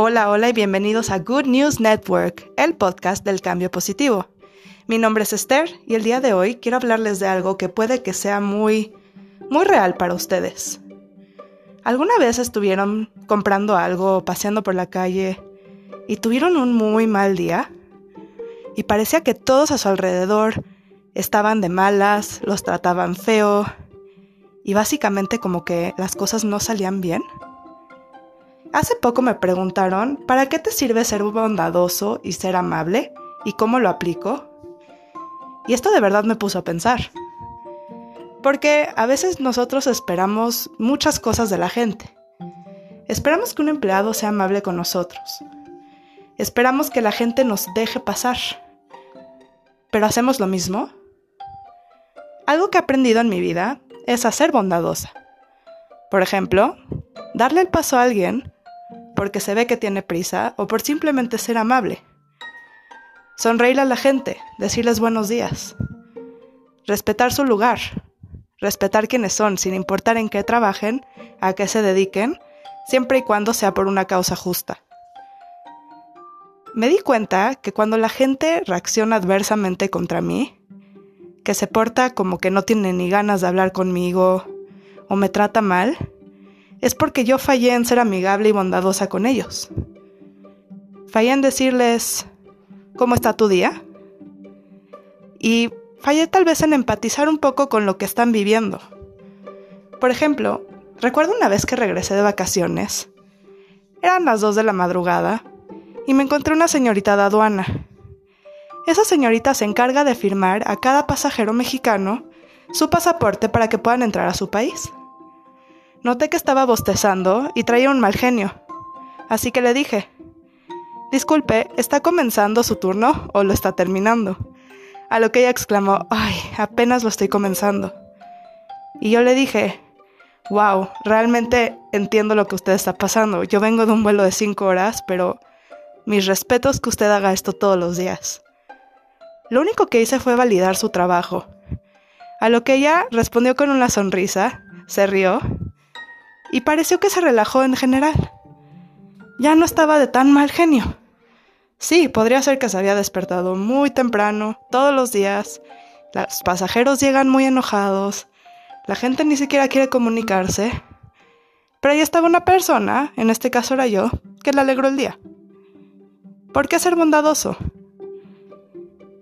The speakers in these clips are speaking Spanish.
Hola, hola y bienvenidos a Good News Network, el podcast del cambio positivo. Mi nombre es Esther y el día de hoy quiero hablarles de algo que puede que sea muy, muy real para ustedes. ¿Alguna vez estuvieron comprando algo, paseando por la calle y tuvieron un muy mal día? Y parecía que todos a su alrededor estaban de malas, los trataban feo y básicamente como que las cosas no salían bien. Hace poco me preguntaron, ¿para qué te sirve ser bondadoso y ser amable? ¿Y cómo lo aplico? Y esto de verdad me puso a pensar. Porque a veces nosotros esperamos muchas cosas de la gente. Esperamos que un empleado sea amable con nosotros. Esperamos que la gente nos deje pasar. ¿Pero hacemos lo mismo? Algo que he aprendido en mi vida es a ser bondadosa. Por ejemplo, darle el paso a alguien porque se ve que tiene prisa o por simplemente ser amable. Sonreír a la gente, decirles buenos días. Respetar su lugar, respetar quiénes son, sin importar en qué trabajen, a qué se dediquen, siempre y cuando sea por una causa justa. Me di cuenta que cuando la gente reacciona adversamente contra mí, que se porta como que no tiene ni ganas de hablar conmigo o me trata mal, es porque yo fallé en ser amigable y bondadosa con ellos. Fallé en decirles, ¿cómo está tu día? Y fallé tal vez en empatizar un poco con lo que están viviendo. Por ejemplo, recuerdo una vez que regresé de vacaciones. Eran las 2 de la madrugada y me encontré una señorita de aduana. Esa señorita se encarga de firmar a cada pasajero mexicano su pasaporte para que puedan entrar a su país. Noté que estaba bostezando y traía un mal genio, así que le dije, Disculpe, ¿está comenzando su turno o lo está terminando? A lo que ella exclamó, ay, apenas lo estoy comenzando. Y yo le dije, wow, realmente entiendo lo que usted está pasando. Yo vengo de un vuelo de cinco horas, pero mis respetos que usted haga esto todos los días. Lo único que hice fue validar su trabajo. A lo que ella respondió con una sonrisa, se rió y pareció que se relajó en general. Ya no estaba de tan mal genio. Sí, podría ser que se había despertado muy temprano, todos los días. Los pasajeros llegan muy enojados. La gente ni siquiera quiere comunicarse. Pero ahí estaba una persona, en este caso era yo, que le alegró el día. ¿Por qué ser bondadoso?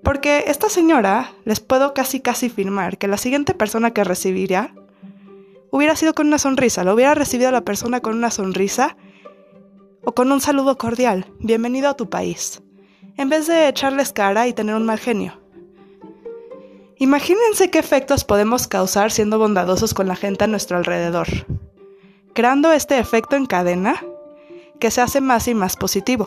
Porque esta señora, les puedo casi casi firmar que la siguiente persona que recibiría hubiera sido con una sonrisa, lo hubiera recibido a la persona con una sonrisa o con un saludo cordial, bienvenido a tu país, en vez de echarles cara y tener un mal genio. Imagínense qué efectos podemos causar siendo bondadosos con la gente a nuestro alrededor, creando este efecto en cadena que se hace más y más positivo.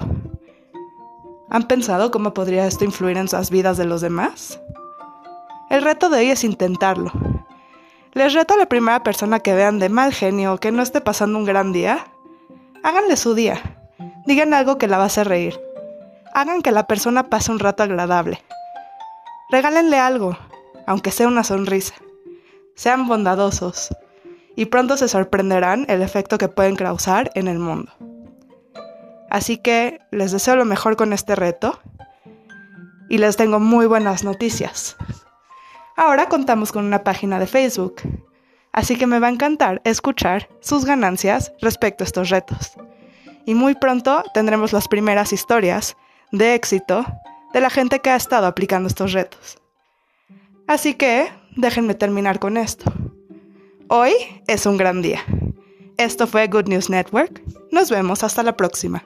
¿Han pensado cómo podría esto influir en las vidas de los demás? El reto de hoy es intentarlo, les reto a la primera persona que vean de mal genio o que no esté pasando un gran día. Háganle su día. Digan algo que la va a hacer reír. Hagan que la persona pase un rato agradable. Regálenle algo, aunque sea una sonrisa. Sean bondadosos y pronto se sorprenderán el efecto que pueden causar en el mundo. Así que les deseo lo mejor con este reto y les tengo muy buenas noticias. Ahora contamos con una página de Facebook, así que me va a encantar escuchar sus ganancias respecto a estos retos. Y muy pronto tendremos las primeras historias de éxito de la gente que ha estado aplicando estos retos. Así que déjenme terminar con esto. Hoy es un gran día. Esto fue Good News Network. Nos vemos hasta la próxima.